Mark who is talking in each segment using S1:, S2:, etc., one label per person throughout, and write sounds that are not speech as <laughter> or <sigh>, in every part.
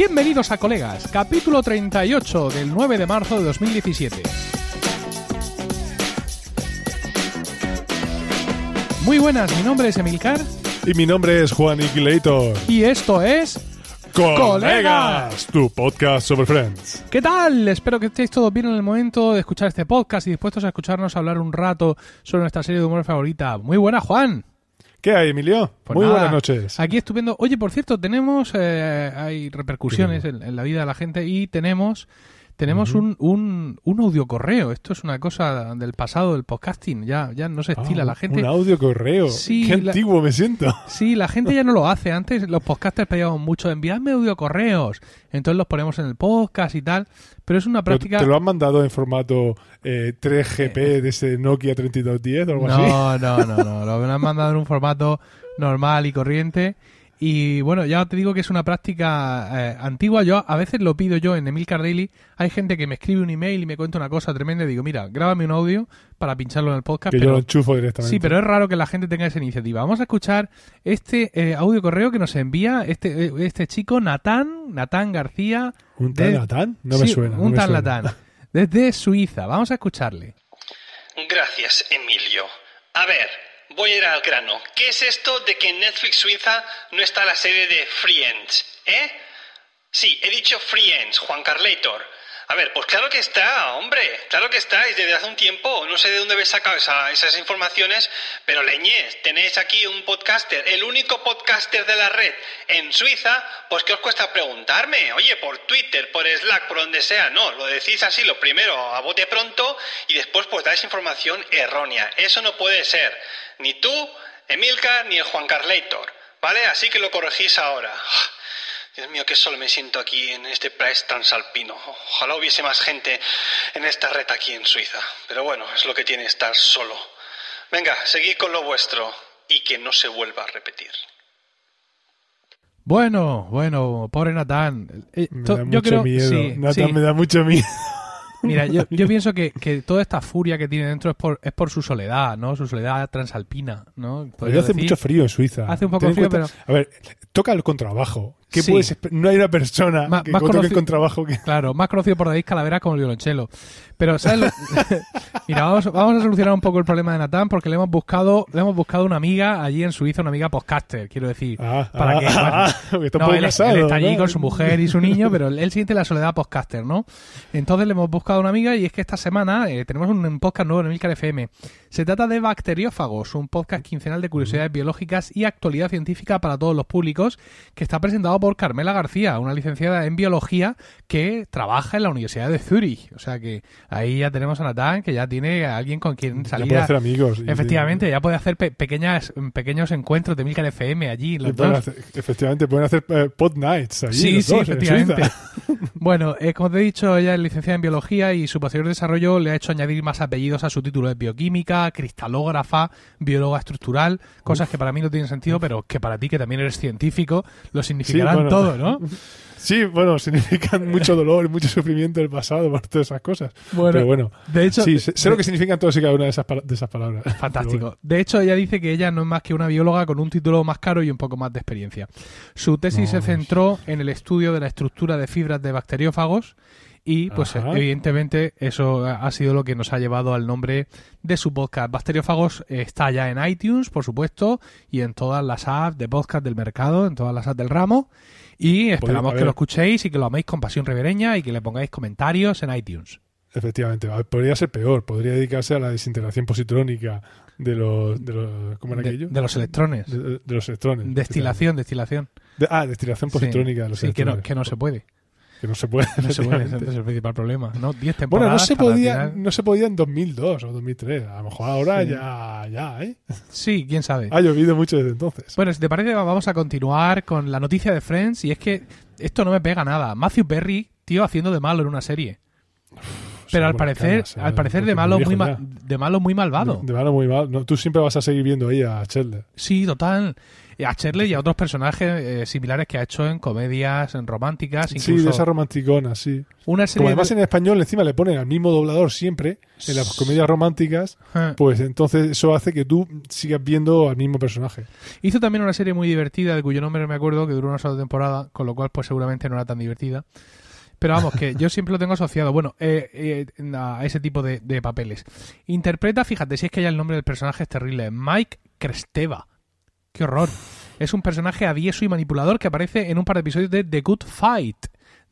S1: Bienvenidos a Colegas, capítulo 38 del 9 de marzo de 2017. Muy buenas, mi nombre es Emilcar
S2: Y mi nombre es Juan Iquilator.
S1: y esto es...
S2: ¡Colegas! Tu podcast sobre Friends.
S1: ¿Qué tal? Espero que estéis todos bien en el momento de escuchar este podcast y dispuestos a escucharnos hablar un rato sobre nuestra serie de humor favorita. Muy buena, Juan.
S2: ¿Qué hay, Emilio?
S1: Pues
S2: Muy
S1: nada,
S2: buenas noches.
S1: Aquí estupendo. Oye, por cierto, tenemos, eh, hay repercusiones en, en la vida de la gente y tenemos, tenemos un, un, un audio correo. Esto es una cosa del pasado del podcasting. Ya, ya no se estila
S2: Ah,
S1: la gente.
S2: Un audio correo.
S1: Sí,
S2: Qué
S1: la-
S2: antiguo me siento.
S1: Sí, la gente ya no lo hace. Antes los podcasters pedíamos mucho, enviadme audio correos. Entonces los ponemos en el podcast y tal. Pero es una práctica.
S2: ¿Te lo han mandado en formato eh, 3GP de ese Nokia 3210 o algo así?
S1: No, no, no, no. Lo han mandado en un formato normal y corriente. Y bueno, ya te digo que es una práctica eh, antigua. Yo a veces lo pido yo en Emilcar Daily. Hay gente que me escribe un email y me cuenta una cosa tremenda y digo, mira, grábame un audio para pincharlo en el podcast.
S2: Que yo
S1: pero-
S2: lo enchufo directamente.
S1: Sí, pero es raro que la gente tenga esa iniciativa. Vamos a escuchar este eh, audio correo que nos envía este, eh, este chico, Natán, Natán García.
S2: ¿Un tal Natán? No me suena. no
S1: Un
S2: me
S1: tal. Natán. Desde Suiza. Vamos a escucharle.
S3: Gracias, Emilio. A ver, voy a ir al grano. ¿Qué es esto de que en Netflix Suiza no está la serie de Friends? ¿Eh? Sí, he dicho Friends, Juan Carlator. A ver, pues claro que está, hombre, claro que está, y desde hace un tiempo, no sé de dónde habéis sacado esa- esas informaciones, pero leñez, tenéis aquí un podcaster, el único podcaster de la red en Suiza, pues ¿qué os cuesta preguntarme? Oye, por Twitter, por Slack, por donde sea, no, lo decís así, lo primero a bote pronto, y después pues dais información errónea. Eso no puede ser, ni tú, Emilcar, ni el Juan Carlator, ¿vale? Así que lo corregís ahora. Dios mío, qué solo me siento aquí en este país transalpino. Ojalá hubiese más gente en esta red aquí en Suiza. Pero bueno, es lo que tiene estar solo. Venga, seguid con lo vuestro y que no se vuelva a repetir.
S1: Bueno, bueno, pobre Natán. Eh,
S2: Me da
S1: yo
S2: mucho
S1: creo,
S2: miedo.
S1: sí,
S2: Natán
S1: sí.
S2: me da mucho miedo. <laughs>
S1: Mira, yo, yo pienso que, que toda esta furia que tiene dentro es por, es por su soledad, ¿no? Su soledad transalpina, ¿no?
S2: Hace
S1: decir.
S2: mucho frío en Suiza.
S1: Hace un poco
S2: Ten
S1: frío,
S2: cuenta- A ver, toca el contrabajo. ¿Qué
S1: Sí.
S2: puedes esper- No hay una persona
S1: Ma-
S2: que
S1: más
S2: toque el
S1: conoci-
S2: contrabajo que...
S1: Claro, más conocido por David Calavera como el violonchelo. Pero, ¿sabes? lo- <laughs> Mira, vamos, vamos a solucionar un poco el problema de Natán porque le hemos buscado, le hemos buscado una amiga allí en Suiza, una amiga podcaster, quiero decir.
S2: Ah,
S1: para
S2: ah,
S1: que, bueno,
S2: ah, está un
S1: no, él,
S2: casado,
S1: él está allí
S2: ¿no?
S1: con su mujer y su <laughs> niño, pero él, siente la soledad podcaster, ¿no? Entonces le hemos buscado una amiga y es que esta semana eh, tenemos un, un podcast nuevo en Emilcar FM. Se trata de Bacteriófagos, un podcast quincenal de curiosidades biológicas y actualidad científica para todos los públicos que está presentado por Carmela García, una licenciada en biología que trabaja en la Universidad de Zurich. O sea que ahí ya tenemos a Natán, que ya tiene a alguien con quien
S2: Ya
S1: salir.
S2: puede
S1: a-
S2: hacer amigos. y-
S1: Efectivamente, ya puede hacer pe- pequeñas, pequeños encuentros de Emilcar FM allí.
S2: y
S1: Los
S2: pueden
S1: dos.
S2: hacer- efectivamente, pueden hacer eh, pod nights allí.
S1: Sí,
S2: los
S1: sí,
S2: dos,
S1: efectivamente. <laughs> Bueno, eh, como te he dicho, ella es licenciada en biología y su posterior desarrollo le ha hecho añadir más apellidos a su título de bioquímica, cristalógrafa, bióloga estructural, cosas que para mí no tienen sentido, pero que para ti, que también eres científico, lo significarán
S2: bueno.
S1: todo, ¿no? <laughs>
S2: Sí, bueno, significan mucho dolor y mucho sufrimiento del pasado por todas esas cosas.
S1: Bueno,
S2: Pero bueno,
S1: de hecho,
S2: sí, sé, sé lo que significan todas y cada una de esas, de esas palabras. <laughs>
S1: Fantástico.
S2: Bueno.
S1: De hecho, ella dice que ella no es más que una bióloga con un título más caro y un poco más de experiencia. Su tesis se centró en el estudio de la estructura de fibras de bacteriófagos y, pues,
S2: Ajá.
S1: evidentemente, eso ha sido lo que nos ha llevado al nombre de su podcast. Bacteriófagos está ya en iTunes, por supuesto, y en todas las apps de podcast del mercado, en todas las apps del ramo. Y esperamos que lo escuchéis y que lo améis con pasión revereña y que le pongáis comentarios en iTunes.
S2: Efectivamente, podría ser peor. Podría dedicarse a la desintegración positrónica de los... De los ¿Cómo era
S1: De,
S2: aquello?
S1: de los electrones.
S2: De, de los electrones.
S1: Destilación, destilación.
S2: De- ah, destilación positrónica de los
S1: sí, que no,
S2: electrones.
S1: que no se puede.
S2: Que no se puede. <laughs>
S1: No se puede, ese es el principal problema. ¿no? Diez
S2: Bueno, no
S1: temporadas
S2: se, podía, no se podía en 2002 o 2003. A lo mejor ahora
S1: Sí.
S2: ya, ya, ¿eh?
S1: Sí, quién sabe.
S2: Ha llovido mucho desde entonces.
S1: Bueno, si te parece, vamos a continuar con la noticia de Friends. Y es que esto no me pega nada. Matthew Perry, tío, haciendo de malo en una serie. Pero al parecer,
S2: canas,
S1: al parecer de malo
S2: muy
S1: ma- de malo muy malvado.
S2: De, de malo muy. No, tú siempre vas a seguir viendo ahí a Chandler.
S1: Sí, total. A Shirley y a otros personajes eh, similares que ha hecho en comedias en románticas,
S2: Sí,
S1: incluso
S2: de esa romanticona, sí.
S1: una
S2: Como
S1: serie
S2: además
S1: de-
S2: en español encima le ponen al mismo doblador siempre, en las comedias románticas,
S1: Eh.
S2: pues entonces eso hace que tú sigas viendo al mismo personaje.
S1: Hizo también una serie muy divertida, de cuyo nombre no me acuerdo, que duró una sola temporada, con lo cual pues seguramente no era tan divertida. Pero vamos, que yo siempre lo tengo asociado, bueno, eh, eh, a ese tipo de, de papeles. Interpreta, fíjate, si es que ya el nombre del personaje es terrible, Mike Cresteva. ¡Qué horror! Es un personaje avieso y manipulador que aparece en un par de episodios de The Good Fight.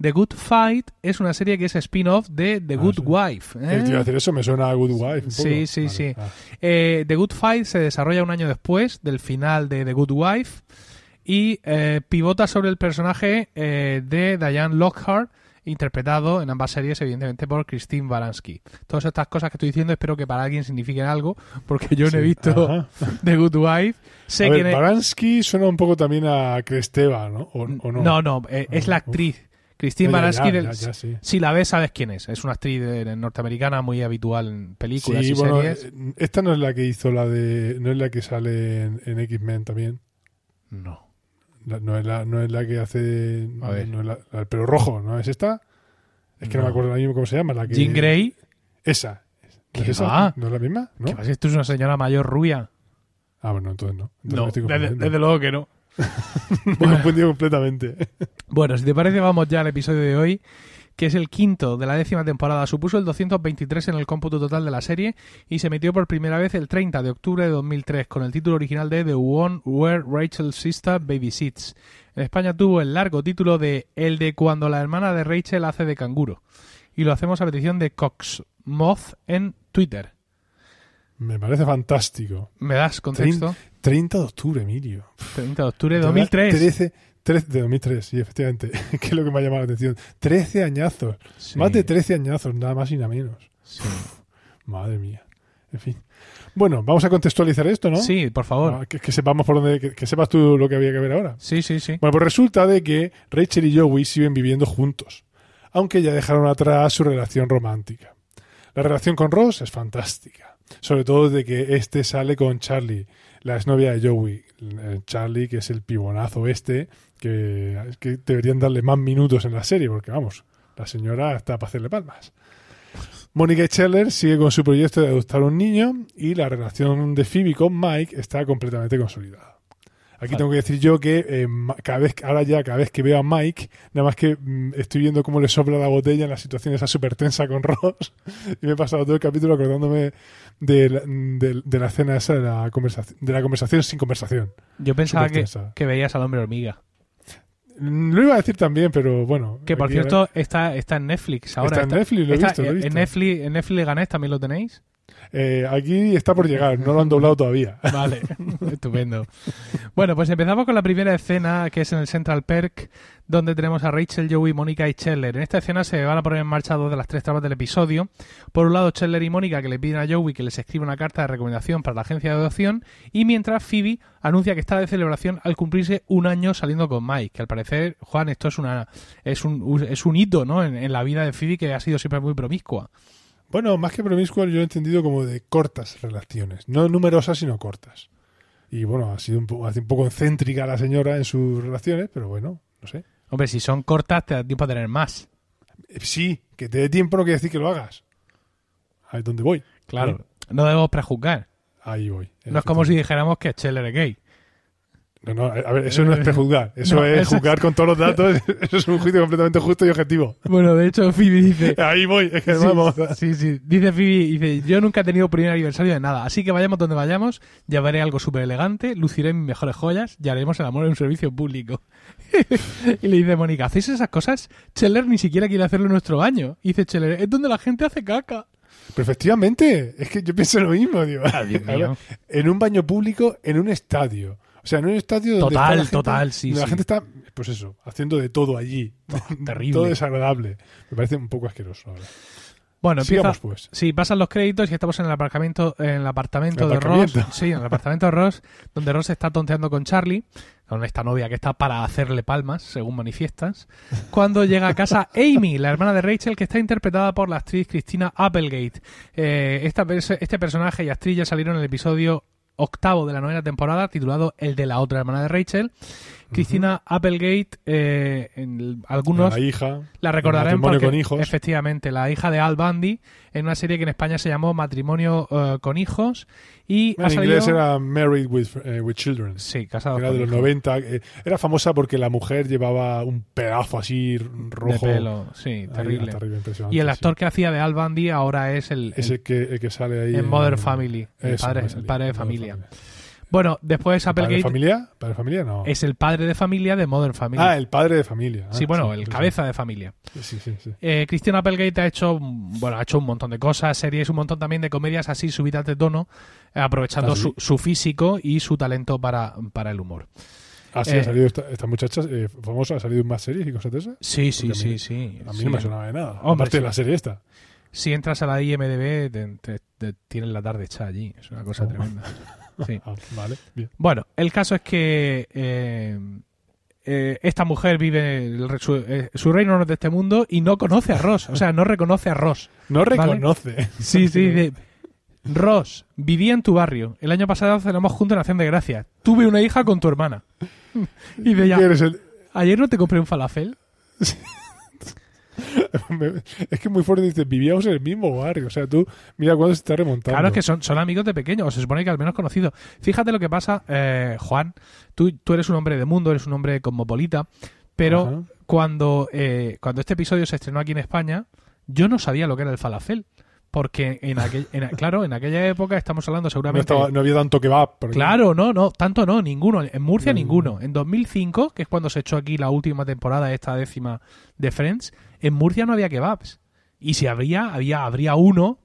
S1: The Good Fight es una serie que es spin-off de The
S2: Ah,
S1: Good
S2: sí.
S1: Wife.
S2: Eh, te iba a decir eso, me suena a Good Wife. un
S1: Sí,
S2: poco.
S1: sí,
S2: Vale,
S1: sí.
S2: ah.
S1: Eh, The Good Fight se desarrolla un año después del final de The Good Wife y eh, pivota sobre el personaje eh, de Diane Lockhart, interpretado en ambas series, evidentemente, por Christine Baranski. Todas estas cosas que estoy diciendo espero que para alguien signifiquen algo, porque yo no he visto
S2: ajá. <laughs>
S1: The Good Wife. Sé
S2: A ver,
S1: es-
S2: Baranski suena un poco también a Cresteva, ¿no? ¿O, o no?
S1: No, no, eh, es la
S2: Uf.
S1: actriz. Christine Baranski,
S2: sí.
S1: si la ves, sabes quién es. Es una actriz norteamericana muy habitual en películas
S2: Sí,
S1: y
S2: bueno,
S1: series.
S2: eh, esta no es la que hizo la de. No es la que sale en, en X-Men también.
S1: No.
S2: La- no, es la, no es la que hace.
S1: A ver.
S2: No es la, la del pelo rojo, ¿no es esta? Es que no,
S1: No.
S2: me acuerdo ahora mismo cómo se llama. La que,
S1: Jean Grey,
S2: Esa. ¿No
S1: ¿Qué
S2: es esa? ¿No es la misma? ¿No?
S1: que pasa, esto es una señora mayor rubia.
S2: Ah, bueno, entonces no. Entonces
S1: No, desde luego que no. <laughs> <laughs>
S2: Me he confundido completamente.
S1: Bueno, si te parece, vamos ya al episodio de hoy, que es el quinto de la décima temporada. Supuso el 223 en el cómputo total de la serie y se emitió por primera vez el 30 de octubre de 2003 con el título original de The One Where Rachel's Sister Babysits. En España tuvo el largo título de El de cuando la hermana de Rachel hace de canguro. Y lo hacemos a petición de Cox Moth en Twitter.
S2: Me parece fantástico.
S1: ¿Me das contexto?
S2: 30 de octubre, Emilio.
S1: 30 de octubre de
S2: De verdad,
S1: 2003.
S2: 13, 13 de 2003, sí, efectivamente. <laughs> que es lo que me ha llamado la atención. 13 añazos.
S1: Sí,
S2: Más de 13 añazos, nada más y nada menos.
S1: sí.
S2: Madre mía. En fin. Bueno, vamos a contextualizar esto, ¿no?
S1: Sí, por favor.
S2: Ah, que, que sepamos por dónde, que, que sepas tú lo que había que ver ahora.
S1: Sí, sí, sí.
S2: Bueno, pues resulta de que Rachel y Joey siguen viviendo juntos, aunque ya dejaron atrás su relación romántica. La relación con Ross es fantástica, sobre todo de que este sale con Charlie, la exnovia de Joey. Eh, Charlie, que es el pibonazo este, que, que deberían darle más minutos en la serie, porque vamos, la señora está para hacerle palmas. Mónica Scheller sigue con su proyecto de adoptar un niño y la relación de Phoebe con Mike está completamente consolidada. Aquí tengo que decir yo que eh, cada vez, ahora ya cada vez que veo a Mike, nada más que mm, estoy viendo cómo le sopla la botella en la situación esa súper tensa con <laughs> Ross y me he pasado todo el capítulo acordándome de la, de, de la escena esa de la conversación, de la conversación sin conversación.
S1: Yo pensaba que, que veías al hombre hormiga.
S2: Mm, Lo iba a decir también, pero bueno.
S1: Que por cierto está, está en Netflix ahora.
S2: Está en Netflix, lo he visto, lo he
S1: En
S2: visto.
S1: Netflix, en Netflix también lo tenéis.
S2: Eh, aquí está por llegar, no lo han doblado todavía. <laughs>
S1: Vale, <laughs> estupendo. Bueno, pues empezamos con la primera escena que es en el Central Perk, donde tenemos a Rachel, Joey, Mónica y Chandler. En esta escena se van a poner en marcha dos de las tres tramas del episodio. Por un lado, Chandler y Mónica que le piden a Joey que les escriba una carta de recomendación para la agencia de adopción, y mientras Phoebe anuncia que está de celebración al cumplirse un año saliendo con Mike. Que al parecer, Juan, esto es una es un, es un hito ¿no? en, en la vida de Phoebe que ha sido siempre muy promiscua.
S2: Bueno, más que promiscuo, yo he entendido como de cortas relaciones. No numerosas, sino cortas. Y bueno, ha sido un, po- un poco excéntrica la señora en sus relaciones, pero bueno, no sé.
S1: Hombre, si son cortas, te da tiempo a tener más.
S2: Eh, Sí, que te dé tiempo no quiere decir que lo hagas. Ahí es donde voy.
S1: Claro, no debemos prejuzgar.
S2: Ahí voy.
S1: No es como si dijéramos que Scheller es gay.
S2: No, no, a ver, eso no es prejuzgar. <laughs> Eso
S1: No,
S2: es
S1: eso es-
S2: juzgar con todos los datos. <laughs> Eso es un juicio completamente justo y objetivo.
S1: Bueno, de hecho, Phoebe dice... <laughs>
S2: Ahí voy. Es que
S1: Sí,
S2: vamos.
S1: sí, sí. Dice Phoebe, dice, yo nunca he tenido primer aniversario de nada, así que vayamos donde vayamos, llevaré algo súper elegante, luciré mis mejores joyas y haremos el amor en un servicio público. y le dice Mónica, ¿hacéis esas cosas? Scheller ni siquiera quiere hacerlo en nuestro baño. Y dice Scheller, es donde la gente hace caca.
S2: Pero efectivamente, es que yo pienso lo mismo. Digo.
S1: Ah, Dios mío.
S2: en un baño público, en un estadio. O sea, en un estadio donde
S1: Total,
S2: la gente-
S1: total, sí,
S2: donde la gente está, pues eso, haciendo de todo allí. <laughs>
S1: terrible.
S2: Todo desagradable. Me parece un poco asqueroso ahora.
S1: Bueno, empieza...
S2: Sigamos, pues.
S1: Sí, pasan los créditos y estamos en el aparcamiento, en el apartamento
S2: El
S1: de. Ross. Sí, en el apartamento de Ross, donde Ross está tonteando con Charlie. con esta novia que está para hacerle palmas, según manifiestas, cuando llega a casa Amy, la hermana de Rachel, que está interpretada por la actriz Christina Applegate. Eh, esta este personaje y actriz ya salieron en el episodio octavo de la novena temporada, titulado El de la otra hermana de Rachel. Christina Applegate, eh, en el- algunos
S2: La hija.
S1: la recordarán
S2: el
S1: porque,
S2: con hijos.
S1: efectivamente, la hija de Al Bundy, en una serie que en España se llamó Matrimonio eh, con hijos y ha
S2: En
S1: salido...
S2: inglés era Married with, eh, with Children.
S1: Sí, casado
S2: Era
S1: con
S2: de los
S1: hijos.
S2: 90. eh, Era famosa porque la mujer llevaba un pedazo así rojo.
S1: De pelo, sí,
S2: Ahí,
S1: terrible.
S2: terrible, impresionante,
S1: Y el
S2: sí.
S1: actor que hacía de Al Bundy ahora es el, el-
S2: Ese que, el que sale ahí.
S1: en Modern Family, el
S2: Eso,
S1: padre- el
S2: salía,
S1: padre de familia. Bueno, después
S2: ¿Padre de
S1: Applegate
S2: familia? ¿Padre de familia? No.
S1: es el padre de familia de Modern Family.
S2: Ah, el padre de familia. Ah,
S1: sí, bueno, el
S2: sí,
S1: cabeza de familia.
S2: Sí, sí, sí.
S1: Eh, Christian Applegate ha hecho, bueno, ha hecho un montón de cosas, series, un montón también de comedias así subidas de tono, aprovechando
S2: Ah, sí.
S1: su, su físico y su talento para, para el humor.
S2: Ah, sí,
S1: Eh,
S2: ha salido esta, esta muchacha eh, famosa, ha salido en más series y cosas de esas.
S1: Sí, sí,
S2: a mí-
S1: sí, sí.
S2: A mí
S1: sí.
S2: no me sonaba de nada.
S1: Hombre,
S2: Aparte
S1: sí.
S2: de la serie esta.
S1: Si entras a la IMDB, te, te- te tienen la tarde hecha allí. Es una cosa
S2: Oh.
S1: tremenda. <laughs> Sí.
S2: Ah, vale, bien.
S1: Bueno, el caso es que eh, eh, esta mujer vive el su, eh, su reino no es de este mundo y no conoce a Ross. O sea, no reconoce a Ross.
S2: No
S1: Vale.
S2: reconoce.
S1: Sí, sí. <laughs> Ross, vivía en tu barrio. El año pasado cenamos juntos en Acción de Gracias. Tuve una hija con tu hermana. <laughs> Y de
S2: ¿Qué
S1: ya,
S2: eres el-
S1: ayer no te compré un falafel. <laughs> <laughs>
S2: Es que muy fuerte dice, vivíamos en el mismo barrio. O sea, tú, mira cuándo se está remontando.
S1: Claro, es que son, son amigos de pequeño, o se supone que al menos conocidos. Fíjate lo que pasa, eh, Juan. Tú, tú eres un hombre de mundo, eres un hombre cosmopolita, pero
S2: Ajá.
S1: cuando, eh, cuando este episodio se estrenó aquí en España, yo no sabía lo que era el falafel. Porque, en aquel, en- <laughs> claro, en aquella época estamos hablando
S2: no,
S1: seguramente...
S2: estaba, no había tanto que va.
S1: Claro, no, no, tanto no, ninguno. En Murcia
S2: No,
S1: ninguno. En 2005, que es cuando se echó aquí la última temporada, esta décima de Friends, en Murcia no había kebabs. Y si habría, había, habría uno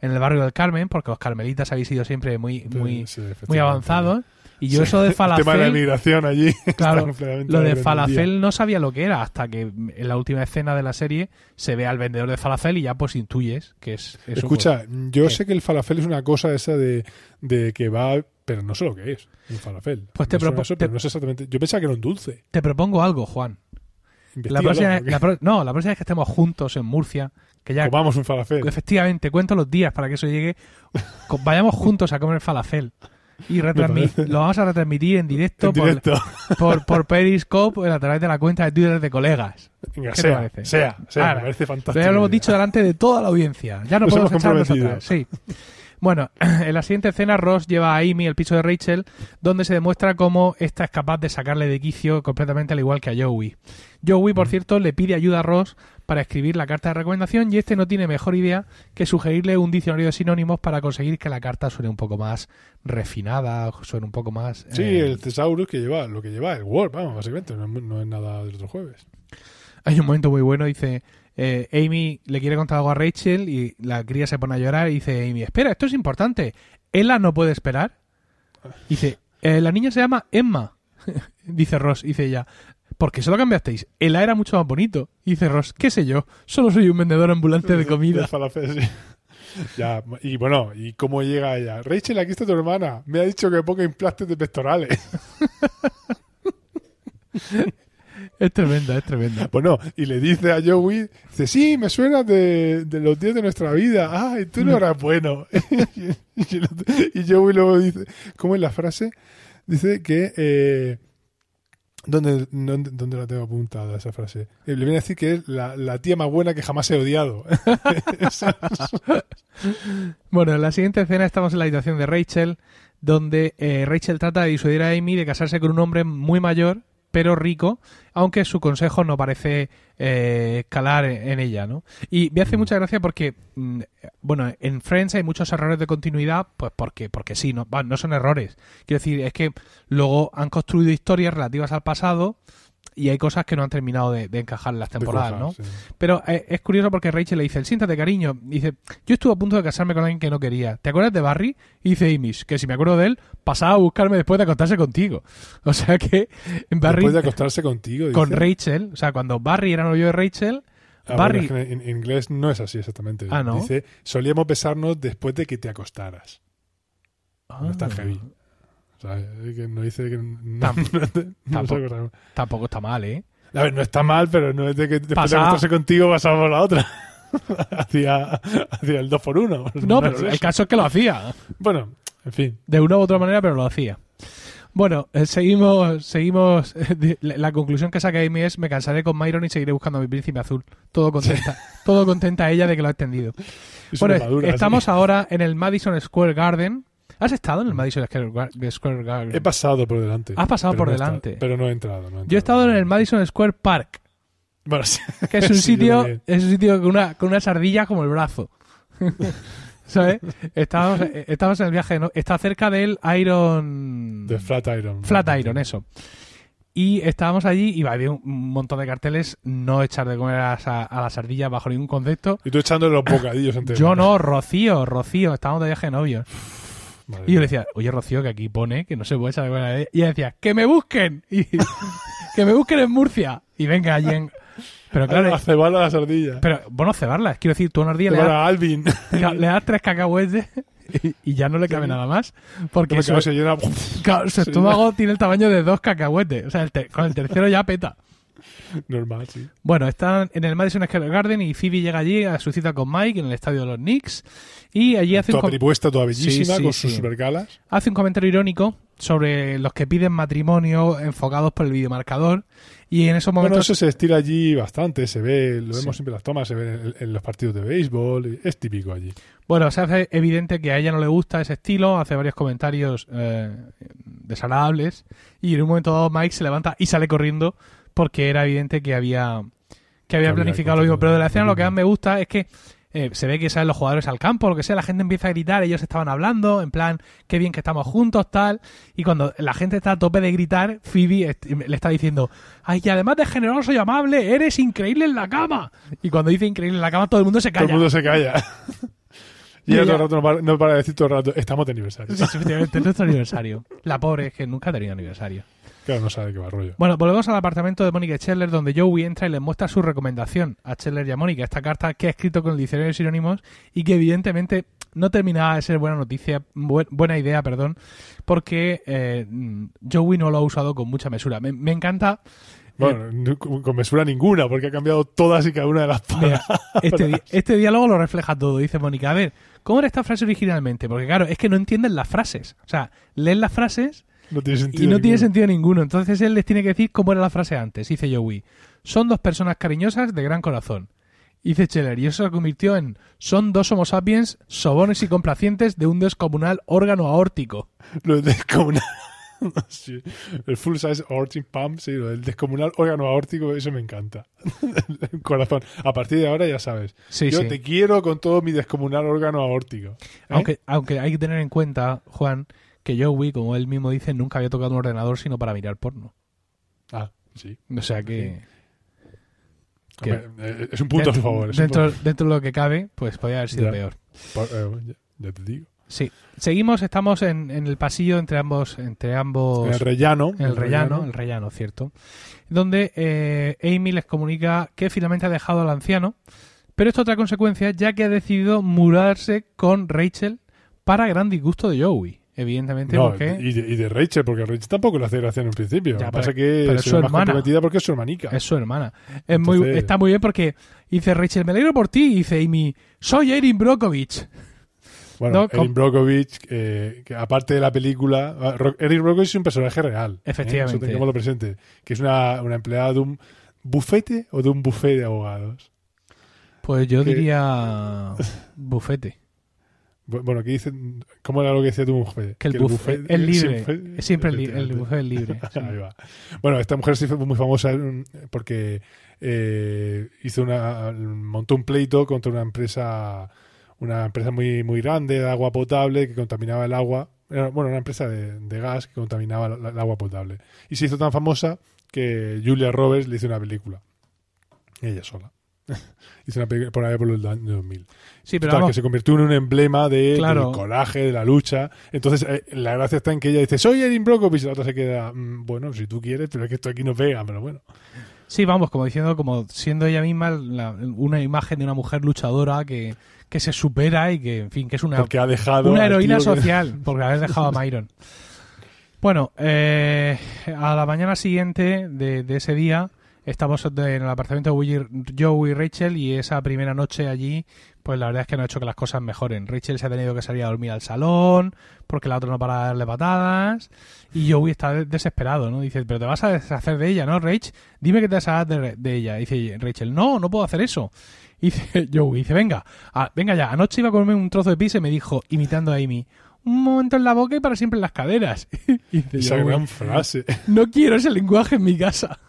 S1: en el barrio del Carmen, porque los carmelitas habéis sido siempre muy, muy,
S2: Sí,
S1: muy avanzados. Y yo
S2: Sí,
S1: eso de <laughs>
S2: El tema de la
S1: falafel,
S2: inmigración allí. <laughs>
S1: claro, lo de falafel no sabía lo que era hasta que en la última escena de la serie se ve al vendedor de falafel y ya pues intuyes que es eso.
S2: Escucha, yo
S1: ¿Qué?
S2: sé que el falafel es una cosa esa de, de que va, pero no sé lo que es, un falafel.
S1: Pues te
S2: Me suena
S1: propo-
S2: eso,
S1: te-
S2: pero no sé exactamente. Yo pensaba que era un dulce.
S1: Te propongo algo, Juan. La próxima,
S2: porque
S1: la pro- no, la próxima vez que estemos juntos en Murcia, que ya
S2: Comamos un falafel.
S1: Efectivamente, cuento los días para que eso llegue. Vayamos juntos a comer falafel. Y lo vamos a retransmitir en directo,
S2: En directo.
S1: Por, por, por Periscope a través de la cuenta de Twitter de colegas.
S2: Venga,
S1: ¿Qué te
S2: sea,
S1: parece?
S2: sea, sea,
S1: Ahora,
S2: me parece fantástico.
S1: Ya lo hemos dicho delante de toda la audiencia. Ya no
S2: Nos
S1: podemos echarnos atrás. Sí. Bueno, <clears throat> en la siguiente escena Ross lleva a Amy al piso de Rachel, donde se demuestra cómo esta es capaz de sacarle de quicio completamente al igual que a Joey. Joey,
S2: Mm.
S1: por cierto, le pide ayuda a Ross para escribir la carta de recomendación y este no tiene mejor idea que sugerirle un diccionario de sinónimos para conseguir que la carta suene un poco más refinada, suene un poco más...
S2: Sí,
S1: eh,
S2: el Thesaurus que lleva, lo que lleva el Word, vamos, básicamente, no, es- no es nada del otro jueves.
S1: Hay un momento muy bueno, dice, eh, Amy le quiere contar algo a Rachel y la cría se pone a llorar y dice Amy, espera, esto es importante, Ella no puede esperar. Dice, "Eh, la niña se llama Emma, <laughs> dice Ross, dice ella. ¿Por qué se lo cambiasteis? Ella era mucho más bonito. Dice Ross, qué sé yo, solo soy un vendedor ambulante de comida. <laughs> <laughs>
S2: Ya, y bueno, ¿y cómo llega ella? Rachel, aquí está tu hermana. Me ha dicho que ponga implantes de pectorales.
S1: Es tremenda, es tremenda. <laughs>
S2: Bueno, y le dice a Joey, dice, sí, me suena de, de los días de nuestra vida. Ay, tú no eras bueno. <laughs> y, y Joey luego dice, ¿cómo es la frase? Dice que... Eh, ¿dónde, dónde, dónde la tengo apuntada esa frase? Eh, le viene a decir que es la, la tía más buena que jamás he odiado. <laughs>
S1: Bueno, en la siguiente escena estamos en la habitación de Rachel, donde eh, Rachel trata de disuadir a Amy de casarse con un hombre muy mayor, pero rico, aunque su consejo no parece eh, calar en, ella, ¿no? Y me hace mucha gracia porque, mm, bueno, en Friends hay muchos errores de continuidad, pues porque, porque sí, no, no son errores. Quiero decir, es que luego han construido historias relativas al pasado y hay cosas que no han terminado de, de encajar en las temporadas,
S2: De
S1: ¿no?
S2: sí.
S1: Pero eh, es curioso porque Rachel le dice, siéntate cariño. Dice, yo estuve a punto de casarme con alguien que no quería. ¿Te acuerdas de Barry? Y dice Amy, que si me acuerdo de él, pasaba a buscarme después de acostarse contigo. <laughs> O sea que Barry
S2: Después de acostarse contigo.
S1: con. Rachel, o sea, cuando Barry era novio de Rachel,
S2: Ah,
S1: Barry...
S2: bueno, en, en inglés no es así exactamente.
S1: Ah, ¿no?
S2: Dice, solíamos besarnos después de que te acostaras. No es tan
S1: Ah.
S2: heavy. ¿Sabes? Es Que no dice que no,
S1: Tam- <laughs>
S2: no te- no
S1: tampoco. Tampoco está mal, ¿eh?
S2: A ver, no está mal, pero no es de que después
S1: Pasa-
S2: de acostarse contigo pasamos por la otra. <laughs> hacia, hacia el 2 por 1
S1: No, pero el caso es que lo hacía.
S2: Bueno, en fin.
S1: De una u otra manera, pero lo hacía. Bueno, eh, seguimos, seguimos. <laughs> eh, La la conclusión que saca Amy es: me cansaré con Myron y seguiré buscando a mi príncipe azul. Todo contenta, todo contenta ella de que lo ha entendido.
S2: Es
S1: Bueno,
S2: madura,
S1: estamos
S2: sí.
S1: ahora en el Madison Square Garden. ¿Has estado en el Madison Square Gar- Square Garden?
S2: He pasado por delante.
S1: Has pasado por
S2: no he estado-
S1: delante.
S2: pero no he entrado. no he
S1: Yo he estado en el Madison Square Park,
S2: Bueno, sí. <laughs>
S1: que es un
S2: Sí,
S1: sitio, es un sitio con una, con una sardilla como el brazo. <laughs> ¿Sabes? Estábamos, eh, estábamos en el viaje, ¿no? Está cerca del Iron.
S2: De Flat Iron.
S1: Flat Iron, eso. Y estábamos allí y había un montón de carteles, no echar de comer a, esa- a la sardilla bajo ningún concepto.
S2: Y tú echándole los bocadillos <laughs> enteros.
S1: Yo no, Rocío, Rocío, estábamos de viaje de novios.
S2: Madre
S1: Y yo le decía, oye Rocío, que aquí pone que no se puede a ella. Y ella decía, que me busquen. Y, <laughs> que me busquen en Murcia. Y venga allí en... Pero claro,
S2: a cebar a la sardilla.
S1: pero bueno, cebarlas. Quiero decir, tú una ardilla le das,
S2: a Alvin. <laughs>
S1: le das tres cacahuetes y, y ya no le cabe nada más. Porque
S2: Que
S1: eso-
S2: se llena.
S1: claro, su <laughs> estómago tiene el tamaño de dos cacahuetes. O sea, el te- con el tercero ya peta. <laughs>
S2: Normal, sí.
S1: Bueno, están en el Madison Square Garden y Phoebe llega allí a su cita con Mike en el estadio de los Knicks y allí hace un,
S2: Toda
S1: com-
S2: peripuesta, toda bellísima,
S1: Sí, sí,
S2: con sus supergalas.
S1: hace un comentario irónico sobre los que piden matrimonio enfocados por el videomarcador y en esos
S2: Bueno,
S1: momentos
S2: eso se estira allí bastante, se ve, lo vemos siempre en las tomas, se ve en, en los partidos de béisbol, es típico allí.
S1: bueno se hace evidente que a ella no le gusta ese estilo hace varios comentarios eh, desagradables y en un momento dado Mike se levanta y sale corriendo porque era evidente que había que había
S2: Que había
S1: planificado lo mismo pero de la escena
S2: lo
S1: que más me gusta es que eh, se ve que salen los jugadores al campo, lo que sea, la gente empieza a gritar, ellos estaban hablando, en plan, qué bien que estamos juntos, tal, y cuando la gente está a tope de gritar, Phoebe est- le está diciendo, ay, y además de generoso y amable, eres increíble en la cama. Y cuando dice increíble en la cama, todo el mundo se
S2: Todo
S1: calla.
S2: el mundo se calla. <laughs> y
S1: Y
S2: ella todo
S1: ella-
S2: el rato no para, no para de decir todo el rato, estamos de aniversario.
S1: Sí, efectivamente, es nuestro aniversario. La pobre es que nunca ha tenido aniversario.
S2: Claro, no sabe qué va rollo.
S1: Bueno, volvemos al apartamento de Mónica y Scheller, donde Joey entra y le muestra su recomendación a Scheller y a Mónica, esta carta que ha escrito con el diccionario de sinónimos y que evidentemente no terminaba de ser buena noticia, bu- buena idea, perdón, porque eh, Joey no lo ha usado con mucha mesura. Me, me encanta. eh,
S2: Bueno, no- con mesura ninguna, porque ha cambiado todas y cada una de las palabras.
S1: este, di- <laughs> este diálogo lo refleja todo, dice Mónica. A ver, ¿cómo era esta frase originalmente? Porque claro, es que no entienden las frases. O sea, leen las frases
S2: No tiene sentido.
S1: Y no tiene sentido ninguno. Entonces él les tiene que decir cómo era la frase antes. Dice Joey. Son dos personas cariñosas de gran corazón. Dice Scheller. Y eso se convirtió en. Son dos homo sapiens sobones y complacientes de un descomunal órgano aórtico.
S2: Lo descomunal. <laughs> Sí. El full size aortic pump, sí, lo del descomunal órgano aórtico, eso me encanta. <laughs> El corazón. A partir de ahora ya sabes.
S1: Sí,
S2: Yo
S1: sí.
S2: te quiero con todo mi descomunal órgano aórtico. ¿Eh?
S1: Aunque, aunque hay que tener en cuenta, Juan, que Joey, como él mismo dice, nunca había tocado un ordenador sino para mirar porno.
S2: Ah, sí.
S1: O sea que. que
S2: Hombre, eh, es un punto a
S1: dentro,
S2: favor. es un
S1: dentro, de lo que cabe, pues podría haber sido
S2: Ya.
S1: peor.
S2: por- eh, ya, ya te digo.
S1: Sí. Seguimos, estamos en, en el pasillo entre ambos, entre ambos.
S2: El rellano.
S1: En el rellano, el rellano, cierto. Donde eh, Amy les comunica que finalmente ha dejado al anciano, pero esto trae consecuencias ya que ha decidido mudarse con Rachel para gran disgusto de Joey, evidentemente,
S2: No,
S1: porque
S2: y, de, y de Rachel, porque Rachel tampoco le hace gracia en un principio.
S1: Ya,
S2: lo que pasa es que
S1: es su
S2: más
S1: hermana.
S2: comprometida porque es su hermanica.
S1: es su hermana. Es muy, está muy bien porque dice Rachel, me alegro por ti, y dice Amy, soy Erin Brockovich.
S2: Bueno,
S1: No,
S2: Erin Brockovich, eh, que aparte de la película, ah, Erin Brockovich es un personaje real. ¿eh?
S1: Efectivamente.
S2: Eso tengámoslo presente. Que es una, una empleada de un bufete o de un buffet de abogados.
S1: Pues yo
S2: Que-
S1: diría <laughs> bufete.
S2: Bu- Bueno, ¿qué dicen? ¿Cómo era lo que decía tu mujer?
S1: Que el, buffet, es libre. es siempre el, li- el buffet es libre. <laughs> sí.
S2: Ahí va. Bueno, esta mujer se fue muy famosa mm, porque eh, hizo una montó un pleito contra una empresa una empresa muy muy grande de agua potable que contaminaba el agua Era, bueno una empresa de, de gas que contaminaba la- la- el agua potable y se hizo tan famosa que Julia Roberts le hizo una película ella sola hizo una película por ahí por el año 2000
S1: Sí, pero
S2: Total,
S1: vamos,
S2: que se convirtió en un emblema de,
S1: Claro.
S2: del coraje, de la lucha. Entonces, eh, la gracia está en que ella dice, soy Erin Brockovich, y la otra se queda, "Mm, bueno, si tú quieres, pero es que esto aquí no pega, pero bueno.
S1: Sí, vamos, como diciendo, como siendo ella misma la- una imagen de una mujer luchadora que, que se supera y que, en fin, que es una,
S2: ha dejado...
S1: una heroína
S2: tío que-
S1: social, porque haber dejado a <laughs> Myron. Bueno, eh, a la mañana siguiente de, de ese día estamos en el apartamento de Joe y Rachel y esa primera noche allí, pues la verdad es que no ha hecho que las cosas mejoren. Rachel se ha tenido que salir a dormir al salón porque la otra no para de darle patadas y Joey está de- desesperado, ¿no? Dice, pero te vas a deshacer de ella, ¿no, Rach? Dime que te vas a deshacer de, ella. Dice Rachel, no, no puedo hacer eso. <laughs> Dice Joey, dice, venga, venga ya, anoche iba a comerme un trozo de pizza y me dijo, imitando a Amy, un momento en la boca y para siempre en las caderas. <laughs> Y dice
S2: Esa gran frase. <laughs>
S1: no quiero ese lenguaje en mi casa. <laughs>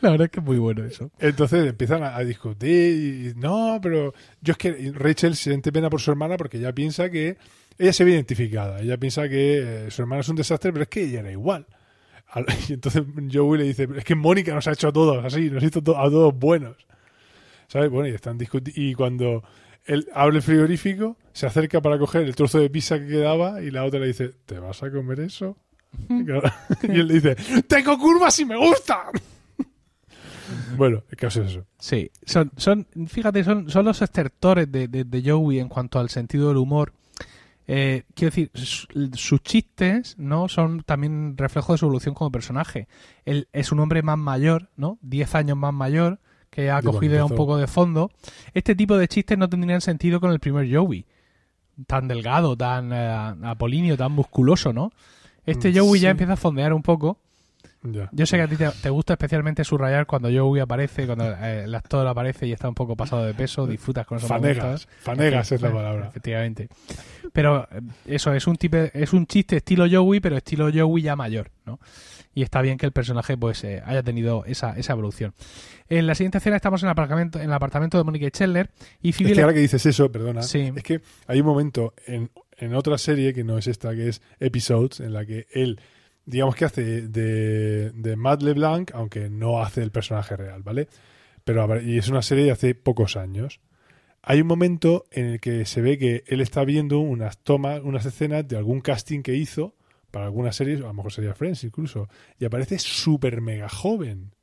S1: La verdad es que es muy bueno eso.
S2: Entonces empiezan a, a discutir y no, pero yo es que Rachel siente pena por su hermana porque ella piensa que ella se ve identificada, ella piensa que eh, su hermana es un desastre, pero es que ella era igual. Al- Y entonces Joey le dice, es que Mónica nos ha hecho a todos así, nos hizo to- a todos buenos. ¿Sabes? Bueno, y están discutiendo. Y cuando él abre el frigorífico, se acerca para coger el trozo de pizza que quedaba y la otra le dice, ¿te vas a comer eso? <laughs> y él le dice, tengo curvas y me gusta. <laughs> bueno, el caso es eso.
S1: Sí, son, son fíjate, son, son los estertores de, de, de Joey en cuanto al sentido del humor. Eh, quiero decir, su- sus chistes no son también reflejo de su evolución como personaje. Él es un hombre más mayor, ¿no? 10 años más mayor, que ha
S2: cuando
S1: cogido un poco de fondo. Este tipo de chistes no tendrían sentido con el primer Joey. Tan delgado, tan eh, apolíneo, tan musculoso, ¿no? Este
S2: Mm,
S1: Joey
S2: sí.
S1: ya empieza a fondear un poco.
S2: Ya.
S1: Yo sé que a ti te, te gusta especialmente subrayar cuando Joey aparece, cuando eh, el actor aparece y está un poco pasado de peso, disfrutas con esos
S2: Fanegas.
S1: momentos.
S2: Fanegas es la palabra.
S1: Efectivamente. Pero eh, eso es un tipo, es un chiste estilo Joey, pero estilo Joey ya mayor, ¿no? Y está bien que el personaje pues eh, haya tenido esa, esa evolución. En la siguiente escena estamos en el apartamento, en el apartamento de Mónica Scheller y
S2: Es
S1: Phoebe
S2: que
S1: le-
S2: ahora que dices eso, perdona,
S1: Sí.
S2: es que hay un momento en, en otra serie que no es esta, que es Episodes, en la que él, digamos que hace de, de Matt LeBlanc, aunque no hace el personaje real, ¿vale? Pero y es una serie de hace pocos años. Hay un momento en el que se ve que él está viendo unas tomas, unas escenas de algún casting que hizo para alguna serie, a lo mejor sería Friends incluso, y aparece súper mega joven.